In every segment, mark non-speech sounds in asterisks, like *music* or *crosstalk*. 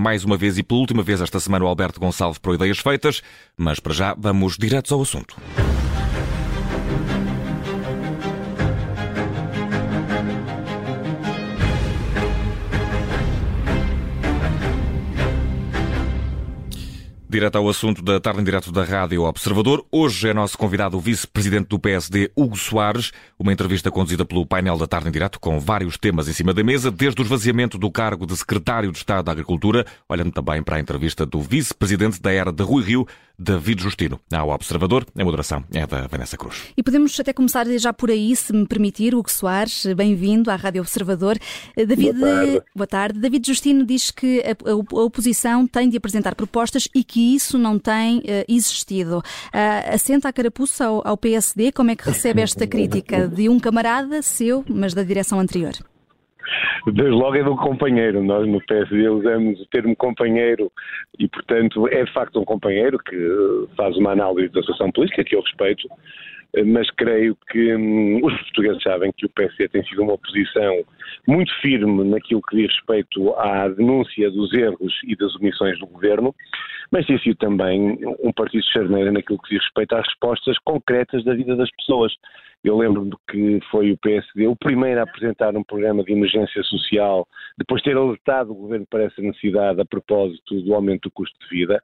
Mais uma vez e pela última vez esta semana o Alberto Gonçalves para Ideias Feitas, mas para já vamos diretos ao assunto. Direto ao assunto da tarde em direto da Rádio Observador. Hoje é nosso convidado o vice-presidente do PSD, Hugo Soares. Uma entrevista conduzida pelo painel da tarde em direto com vários temas em cima da mesa, desde o esvaziamento do cargo de secretário de Estado da Agricultura, olhando também para a entrevista do vice-presidente da era de Rui Rio, David Justino, ao Observador. A moderação é da Vanessa Cruz. E podemos até começar já por aí, se me permitir, Hugo Soares, bem-vindo à Rádio Observador. David, boa tarde. boa tarde. David Justino diz que a, a oposição tem de apresentar propostas e que isso não tem uh, existido. Uh, assenta a carapuça ao, ao PSD, como é que recebe esta crítica de um camarada seu, mas da direção anterior? Desde logo é do companheiro. Nós no PSD usamos o termo companheiro e, portanto, é de facto um companheiro que faz uma análise da situação política que eu respeito, mas creio que hum, os portugueses sabem que o PSD tem sido uma oposição muito firme naquilo que diz respeito à denúncia dos erros e das omissões do governo, mas tem sido também um partido de charneira naquilo que diz respeito às respostas concretas da vida das pessoas. Eu lembro-me que foi o PSD o primeiro a apresentar um programa de emergência social, depois de ter alertado o governo para essa necessidade a propósito do aumento do custo de vida.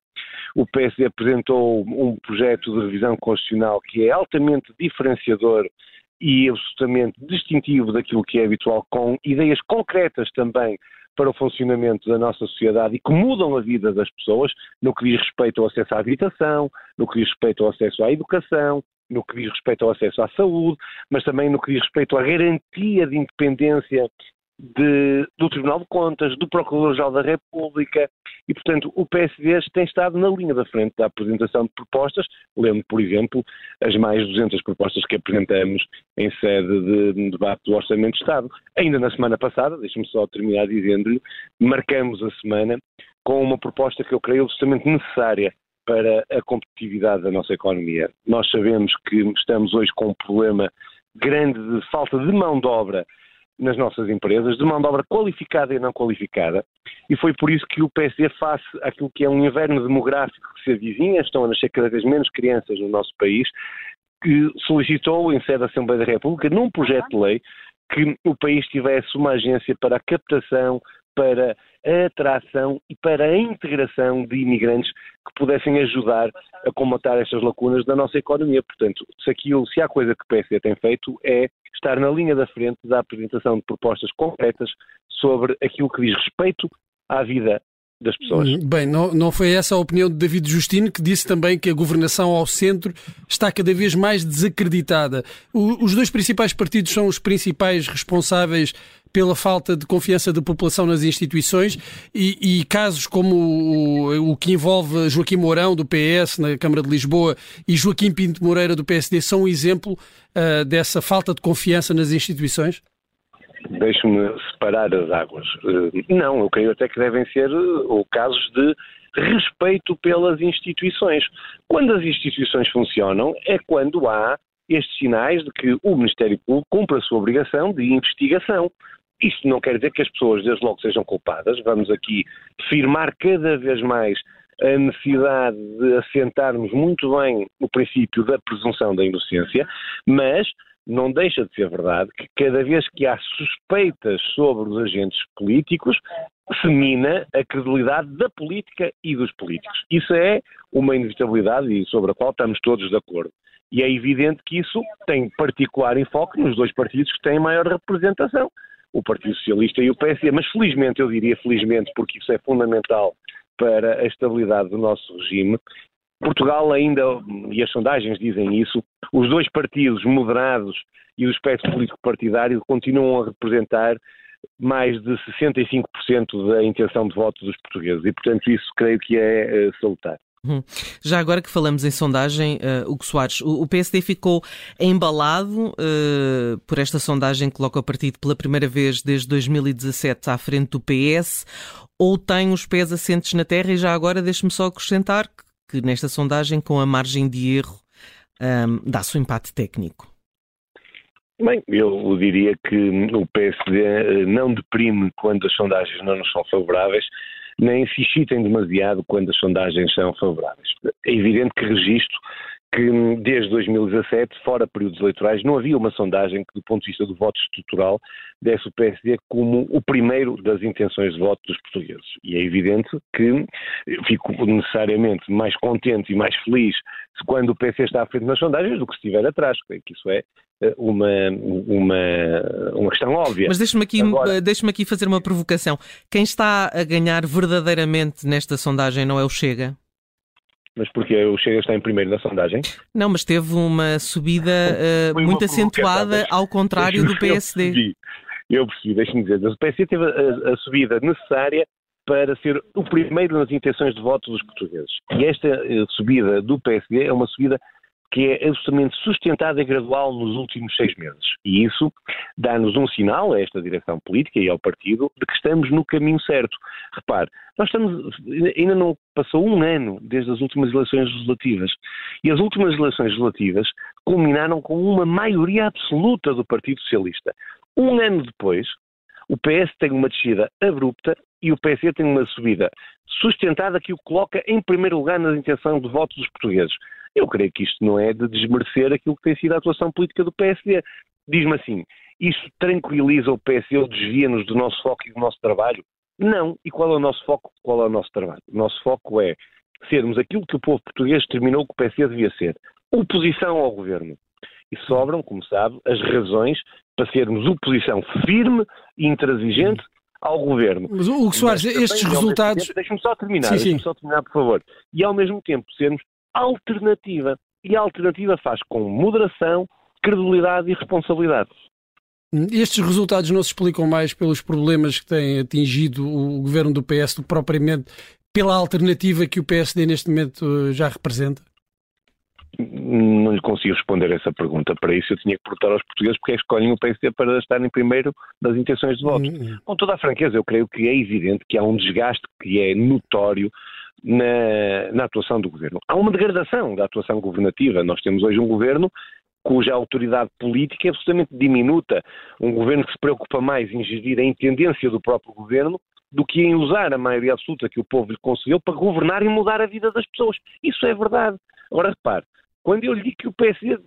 O PSD apresentou um projeto de revisão constitucional que é altamente diferenciador e absolutamente distintivo daquilo que é habitual, com ideias concretas também para o funcionamento da nossa sociedade e que mudam a vida das pessoas no que diz respeito ao acesso à habitação, no que diz respeito ao acesso à educação, no que diz respeito ao acesso à saúde, mas também no que diz respeito à garantia de independência de, do Tribunal de Contas, do Procurador-Geral da República e, portanto, o PSD tem estado na linha da frente da apresentação de propostas. Lembro, por exemplo, as mais de 200 propostas que apresentamos em sede de debate do Orçamento de Estado. Ainda na semana passada, deixe-me só terminar dizendo-lhe, marcamos a semana com uma proposta que eu creio absolutamente necessária para a competitividade da nossa economia. Nós sabemos que estamos hoje com um problema grande de falta de mão de obra nas nossas empresas, de mão de obra qualificada e não qualificada, e foi por isso que o PSD, face àquilo que é um inverno demográfico que se avizinha, estão a nascer cada vez menos crianças no nosso país, que solicitou em sede da Assembleia da República, num projeto de lei, que o país tivesse uma agência para a captação, para a atração e para a integração de imigrantes que pudessem ajudar a comatar estas lacunas da nossa economia. Portanto, se, aquilo, se há coisa que o PSD tem feito é estar na linha da frente da apresentação de propostas concretas sobre aquilo que diz respeito à vida das pessoas. Hum, bem, não, não foi essa a opinião de David Justino, que disse também que a governação ao centro está cada vez mais desacreditada. O, os dois principais partidos são os principais responsáveis pela falta de confiança da população nas instituições e, e casos como o, o, que envolve Joaquim Mourão, do PS, na Câmara de Lisboa, e Joaquim Pinto Moreira, do PSD, são um exemplo uh, dessa falta de confiança nas instituições? Deixe-me separar as águas. Uh, não, eu creio até que devem ser uh, casos de respeito pelas instituições. Quando as instituições funcionam é quando há estes sinais de que o Ministério Público cumpre a sua obrigação de investigação. Isto não quer dizer que as pessoas, desde logo, sejam culpadas. Vamos aqui firmar cada vez mais a necessidade de assentarmos muito bem o princípio da presunção da inocência, mas não deixa de ser verdade que cada vez que há suspeitas sobre os agentes políticos, se mina a credibilidade da política e dos políticos. Isso é uma inevitabilidade e sobre a qual estamos todos de acordo. E é evidente que isso tem particular enfoque nos dois partidos que têm maior representação, o Partido Socialista e o PSD. Mas felizmente, eu diria felizmente, porque isso é fundamental para a estabilidade do nosso regime, Portugal ainda, e as sondagens dizem isso, os dois partidos moderados e o espectro político partidário continuam a representar mais de 65% da intenção de voto dos portugueses e, portanto, isso creio que é uh, salutar. Uhum. Já agora que falamos em sondagem, uh, Hugo Soares, o, o PSD ficou embalado uh, por esta sondagem que coloca o partido pela primeira vez desde 2017 à frente do PS, ou tem os pés assentes na terra? E já agora deixe-me só acrescentar que, que, nesta sondagem, com a margem de erro, um, dá-se um empate técnico. Bem, eu diria que o PSD eh, não deprime quando as sondagens não nos são favoráveis, nem se excitem demasiado quando as sondagens são favoráveis. É evidente que registro que desde 2017, fora períodos eleitorais, não havia uma sondagem que, do ponto de vista do voto estrutural, desse o PSD como o primeiro das intenções de voto dos portugueses. E é evidente que fico necessariamente mais contente e mais feliz quando o PSD está à frente nas sondagens do que se estiver atrás. Creio que isso é eh, uma, uma, uma questão óbvia. Mas deixe-me aqui, Agora... deixe aqui fazer uma provocação. Quem está a ganhar verdadeiramente nesta sondagem não é o Chega? Mas porque o Chega está em primeiro na sondagem? Não, mas teve uma subida *laughs* uh, muito acentuada, ao contrário do PSD. Eu percebi, eu percebi deixe-me dizer. O PSD teve a, a subida necessária para ser o primeiro nas intenções de voto dos portugueses. E esta uh, subida do PSD é uma subida que é absolutamente sustentada e gradual nos últimos seis meses. E isso dá-nos um sinal a esta direção política e ao partido de que estamos no caminho certo. Repare, nós estamos, ainda não passou um ano desde as últimas eleições legislativas. E as últimas eleições legislativas culminaram com uma maioria absoluta do Partido Socialista. Um ano depois, o PS tem uma descida abrupta e o PSD tem uma subida sustentada que o coloca em primeiro lugar na intenção de voto dos portugueses. Eu creio que isto não é de desmerecer aquilo que tem sido a atuação política do PSD. Diz-me assim, isto tranquiliza o PSD ou desvia-nos do nosso foco e do nosso trabalho? Não. E qual é o nosso foco? Qual é o nosso trabalho? O nosso foco é sermos aquilo que o povo português determinou que o PSD devia ser. Oposição ao governo. E sobram, como sabe, as razões para sermos oposição firme e intransigente ao governo. Mas, Hugo Soares, estes resultados... Deixe-me só terminar, deixe-me só terminar, por favor. E ao mesmo tempo sermos alternativa. E a alternativa faz com moderação, credibilidade e responsabilidade. Estes resultados não se explicam mais pelos problemas que têm atingido o governo do PS do que propriamente pela alternativa que o PSD neste momento eh, já representa? Não lhe consigo responder essa pergunta. Para isso eu tinha que perguntar aos portugueses porque é que escolhem o PSD para estar em primeiro das intenções de voto. Uhum. Com toda a franqueza, eu creio que é evidente que há um desgaste que é notório na, na atuação do governo. Há uma degradação da atuação governativa. Nós temos hoje um governo cuja autoridade política é absolutamente diminuta. Um governo que se preocupa mais em gerir a intendência do próprio governo do que em usar a maioria absoluta que o povo lhe concedeu para governar e mudar a vida das pessoas. Isso é verdade. Agora repare, quando eu lhe digo que o PSD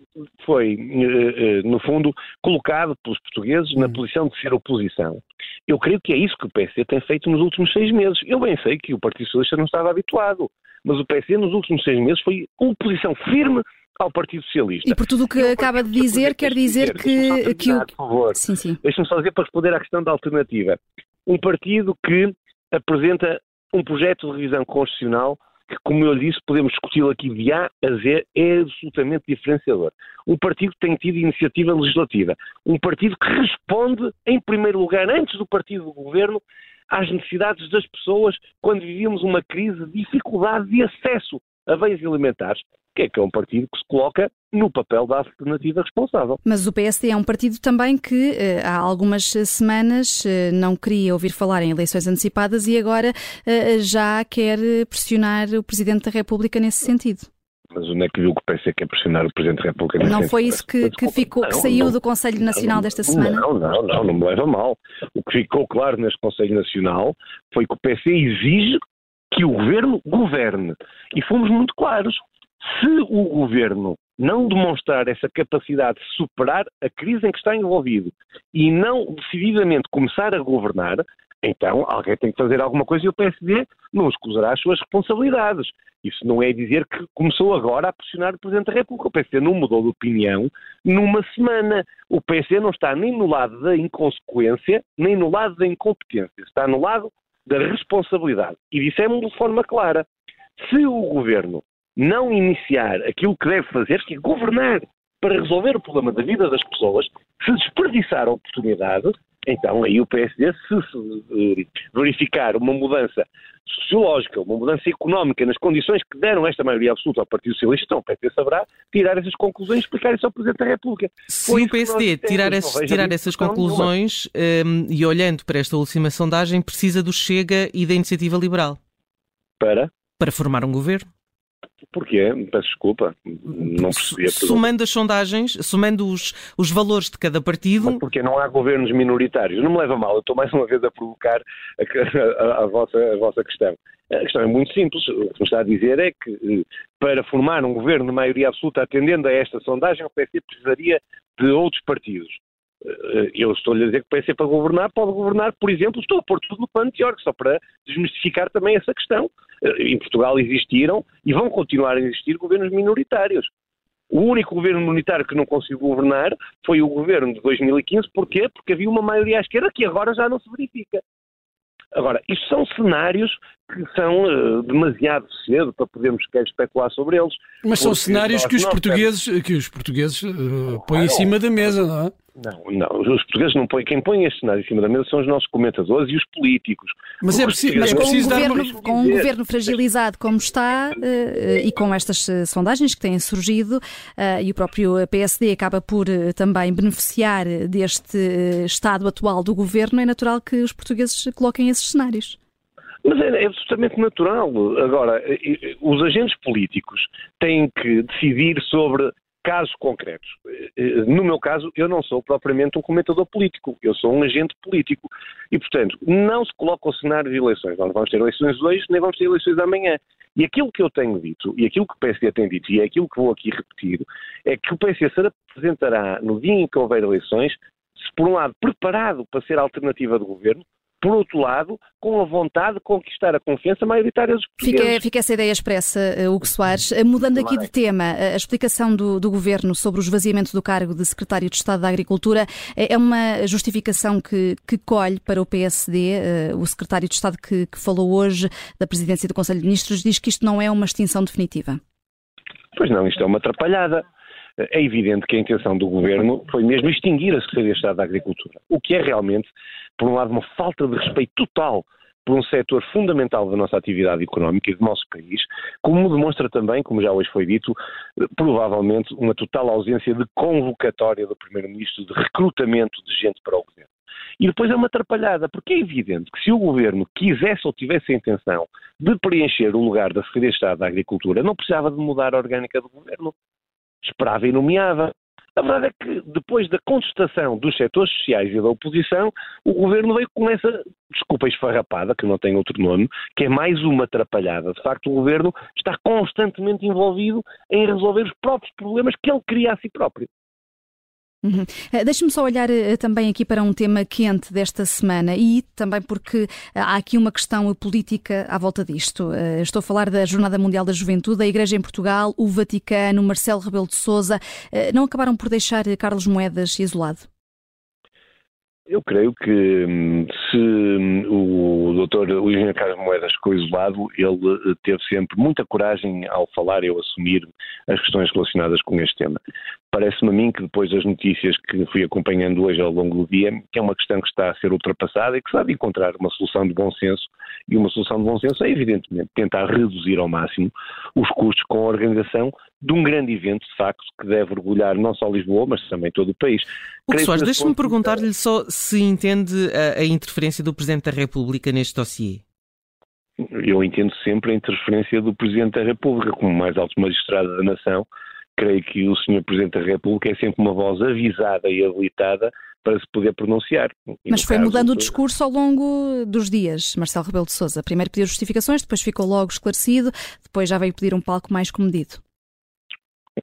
foi, eh, eh, no fundo, colocado pelos portugueses na uhum. posição de ser oposição, eu creio que é isso que o PSD tem feito nos últimos seis meses. Eu bem sei que o Partido Socialista não estava habituado, mas o PSD nos últimos seis meses foi oposição firme ao Partido Socialista. E por tudo o que acaba de dizer, quer dizer, que, que o... Por favor, sim, sim. deixe-me só dizer para responder à questão da alternativa. Um partido que apresenta um projeto de revisão constitucional que, como eu disse, podemos discuti-lo aqui de A a Z, é absolutamente diferenciador. Um partido que tem tido iniciativa legislativa. Um partido que responde, em primeiro lugar, antes do partido do governo, às necessidades das pessoas quando vivíamos uma crise de dificuldade de acesso a bens alimentares que é que é um partido que se coloca no papel da alternativa responsável. Mas o PSD é um partido também que eh, há algumas semanas eh, não queria ouvir falar em eleições antecipadas e agora eh, já quer pressionar o Presidente da República nesse sentido. Mas onde é que viu que o PSD quer pressionar o Presidente da República? Nesse não sentido? foi isso que, que, ficou, que saiu não, do Conselho Nacional não, desta semana? Não, não, não, não me leva mal. O que ficou claro neste Conselho Nacional foi que o PSD exige que o Governo governe. E fomos muito claros. Se o governo não demonstrar essa capacidade de superar a crise em que está envolvido e não decididamente começar a governar, então alguém tem que fazer alguma coisa e o PSD não escusará as suas responsabilidades. Isso não é dizer que começou agora a pressionar o Presidente da República. O PSD não mudou de opinião numa semana. O PSD não está nem no lado da inconsequência, nem no lado da incompetência. Está no lado da responsabilidade. E dissemos de forma clara. Se o governo não iniciar aquilo que deve fazer, que é governar para resolver o problema da vida das pessoas, se desperdiçar a oportunidade, então aí o PSD, se, verificar uma mudança sociológica, uma mudança económica nas condições que deram esta maioria absoluta ao Partido Socialista, então o PSD saberá tirar essas conclusões e explicar isso ao Presidente da República. Se o PSD tirar, esse, tirar essas conclusões um, e olhando para esta última sondagem, precisa do Chega e da Iniciativa Liberal. Para? Para formar um governo. Porquê? Peço desculpa. Não percebi a Somando as sondagens, somando os, os valores de cada partido. Mas porque não há governos minoritários. Não me leva mal, eu estou mais uma vez a provocar a, a, a, vossa, a vossa questão. A questão é muito simples. O que me está a dizer é que eh, para formar um governo de maioria absoluta atendendo a esta sondagem, o PSD precisaria de outros partidos. Eh, eu estou-lhe a dizer que o PS para governar pode governar, por exemplo, estou a pôr tudo no plano teórico, só para desmistificar também essa questão. Eh, em Portugal existiram e vão continuar a existir governos minoritários. O único governo minoritário que não conseguiu governar foi o governo de 2015. Porquê? Porque havia uma maioria à esquerda que agora já não se verifica. Agora, isto são cenários que são uh, demasiado cedo para podermos querer especular sobre eles. Mas são cenários que os, portugueses, que os portugueses uh, põem em cima da mesa, não é? Não, não, os portugueses não põem. Quem põe este cenário em cima da mesa são os nossos comentadores e os políticos. Mas é preciso, mas com, preciso um governo, uma... com um governo fragilizado como está uh, e com estas uh, sondagens que têm surgido, e o próprio PSD acaba por também beneficiar deste estado atual do governo, é natural que os portugueses coloquem esses cenários. Mas é, é, absolutamente natural. Agora, os agentes políticos têm que decidir sobre casos concretos. Eh, no meu caso, eu não sou propriamente um comentador político, eu sou um agente político. E, portanto, não se coloca o cenário de eleições. Nós vamos ter eleições hoje, nem vamos ter eleições amanhã. E aquilo que eu tenho dito, e aquilo que o PSD tem dito, e é aquilo que vou aqui repetir, é que o PSD se apresentará no dia em que houver eleições, se por um lado preparado para ser alternativa de governo, por outro lado, com a vontade de conquistar a confiança maioritária dos portugueses. Fica, fica essa ideia expressa, eh, Hugo Soares. Eh, mudando aqui de tema, eh, a explicação do, do, Governo sobre o esvaziamento do cargo de Secretário de Estado da Agricultura é uma justificação que, que colhe para o PSD. O Secretário de Estado que, que falou hoje da Presidência do Conselho de Ministros diz que isto não é uma extinção definitiva. Pois não, isto é uma atrapalhada é evidente que a intenção do governo foi mesmo extinguir a Secretaria de Estado da Agricultura, o que é realmente, por um lado, uma falta de respeito total por um setor fundamental da nossa atividade económica e do nosso país, como demonstra também, como já hoje foi dito, provavelmente uma total ausência de convocatória do Primeiro-Ministro, de recrutamento de gente para o governo. E depois é uma atrapalhada, porque é evidente que se o governo quisesse ou tivesse a intenção de preencher o lugar da Secretaria de Estado da Agricultura, não precisava de mudar a orgânica do governo esperava e nomeava. A verdade é que, depois da contestação dos setores sociais e da oposição, o governo veio com essa, desculpa, esfarrapada, que não tem outro nome, que é mais uma atrapalhada. De facto, o governo está constantemente envolvido em resolver os próprios problemas que ele cria a si próprio. Uhum. Eh, deixe-me só olhar uh, também aqui para um tema quente desta semana e também porque uh, há aqui uma questão política à volta disto. Estou a falar da Jornada Mundial da Juventude, a Igreja em Portugal, o Vaticano, Marcelo Rebelo de Sousa. não acabaram por deixar Carlos Moedas isolado? Eu creio que hum, se hum, o doutor Henrique Carlos Moedas ficou isolado, ele teve sempre muita coragem ao falar e ao assumir as questões relacionadas com este tema. Parece-me a mim que depois das notícias que fui acompanhando hoje ao longo do dia, que é uma questão que está a ser ultrapassada e que sabe encontrar uma solução de bom senso. E uma solução de bom senso é, evidentemente, tentar reduzir ao máximo os custos com a organização de um grande evento, de facto, que deve orgulhar não só Lisboa, mas também todo o país. O que Soares, deixe-me perguntar-lhe só se entende a, a interferência do Presidente da República neste dossiê. Eu entendo sempre a interferência do Presidente da República como mais alto magistrado da nação creio que o Sr. Presidente da República é sempre uma voz avisada e habilitada para se poder pronunciar. E Mas foi caso, mudando o discurso ao longo dos dias, Marcelo Rebelo de Sousa. Primeiro pediu justificações, depois ficou logo esclarecido, depois já veio pedir um palco mais comedido.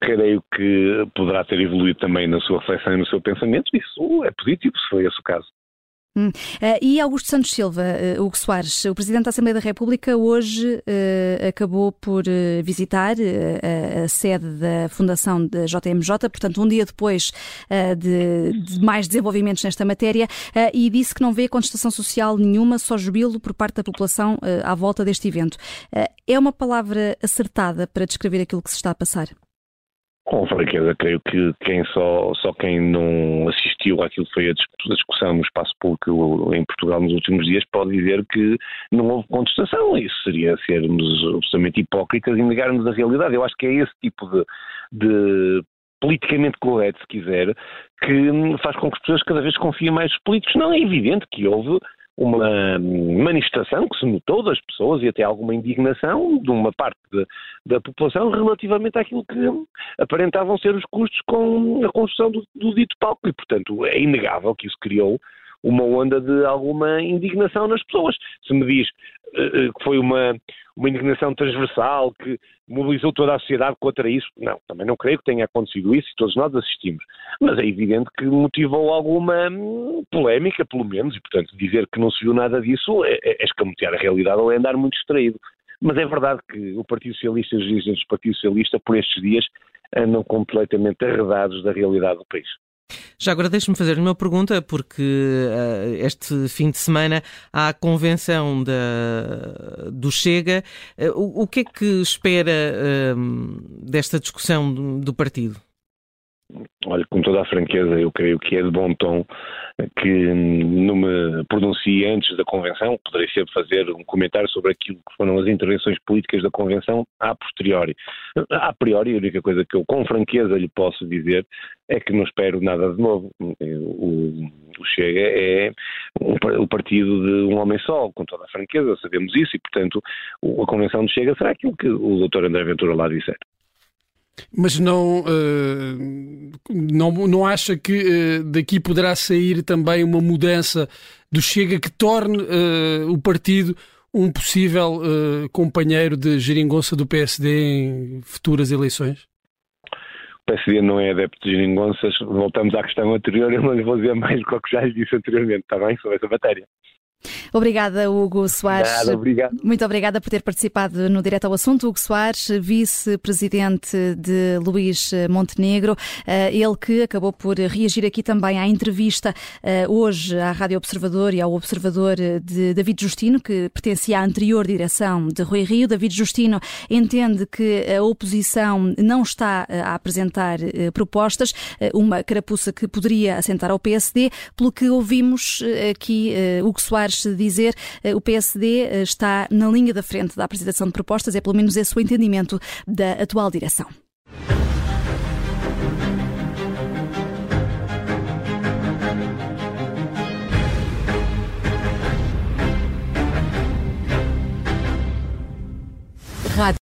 Creio que poderá ter evoluído também na sua reflexão e no seu pensamento. Isso é positivo, se foi esse o caso. Hum. Uh, e Augusto Santos Silva, uh, Hugo Soares, o Presidente da Assembleia da República, hoje uh, acabou por visitar a sede da Fundação da JMJ, portanto, um dia depois de, de, mais desenvolvimentos nesta matéria, e disse que não vê contestação social nenhuma, só jubilo por parte da população à volta deste evento. é uma palavra acertada para descrever aquilo que se está a passar? Com franqueza, creio que quem só, só quem não assistiu àquilo que foi a discussão no espaço público em Portugal nos últimos dias pode dizer que não houve contestação. Isso seria sermos absolutamente hipócritas e negarmos a realidade. Eu acho que é esse tipo de, de politicamente correto, se quiser, que faz com que as pessoas cada vez confiem mais nos políticos. Não é evidente que houve uma manifestação que se notou das pessoas e até alguma indignação de uma parte de, da população relativamente àquilo que aparentavam ser os custos com a construção do, do dito palco. E, portanto, é inegável que isso criou uma onda de alguma indignação nas pessoas. Se me diz que foi uma, uma indignação transversal que mobilizou toda a sociedade contra isso, não, também não creio que tenha acontecido isso e todos nós assistimos. Mas é evidente que motivou alguma hum, polémica, pelo menos, e portanto dizer que não se viu nada disso é, é, é escamotear a realidade ou é andar muito distraído. Mas é verdade que o Partido Socialista e os dirigentes do Partido Socialista, por estes dias, andam completamente arredados da realidade do país. Já agora deixe-me fazer uma pergunta, porque uh, este fim de semana há a convenção da, do Chega. Uh, o, o, que é que espera uh, desta discussão do, do partido? Olha, com toda a franqueza, eu creio que é de bom tom que não me pronuncie antes da convenção, poderei sempre fazer um comentário sobre aquilo que foram as intervenções políticas da convenção a posteriori. A priori, a única coisa que eu com franqueza lhe posso dizer é que não espero nada de novo. O, Chega é o partido de um homem só, com toda a franqueza, sabemos isso, e portanto a convenção do Chega será aquilo que o Dr. André Ventura lá disser. Mas não, uh, não, não acha que uh, daqui poderá sair também uma mudança do Chega que torne uh, o partido um possível companheiro de geringonça do PSD em futuras eleições? O PSD não é adepto de geringonças. Voltamos à questão anterior. Eu não lhe vou dizer mais do que já lhe disse anteriormente, está bem? Sobre essa matéria. Obrigada, Hugo Soares. Nada, obrigado. Muito obrigada por ter participado no Direto ao Assunto. Hugo Soares, vice-presidente de Luís Montenegro, eh, ele que acabou por reagir aqui também à entrevista eh, hoje à Rádio Observador e ao Observador de David Justino, que pertencia à anterior direção de Rui Rio. David Justino entende que a oposição não está eh, a apresentar propostas, uma carapuça que poderia assentar ao PSD, pelo que ouvimos aqui Hugo Soares dizer, eh, o PSD eh, está na linha da frente da apresentação de propostas, é pelo menos esse o entendimento da atual direção. Rádio.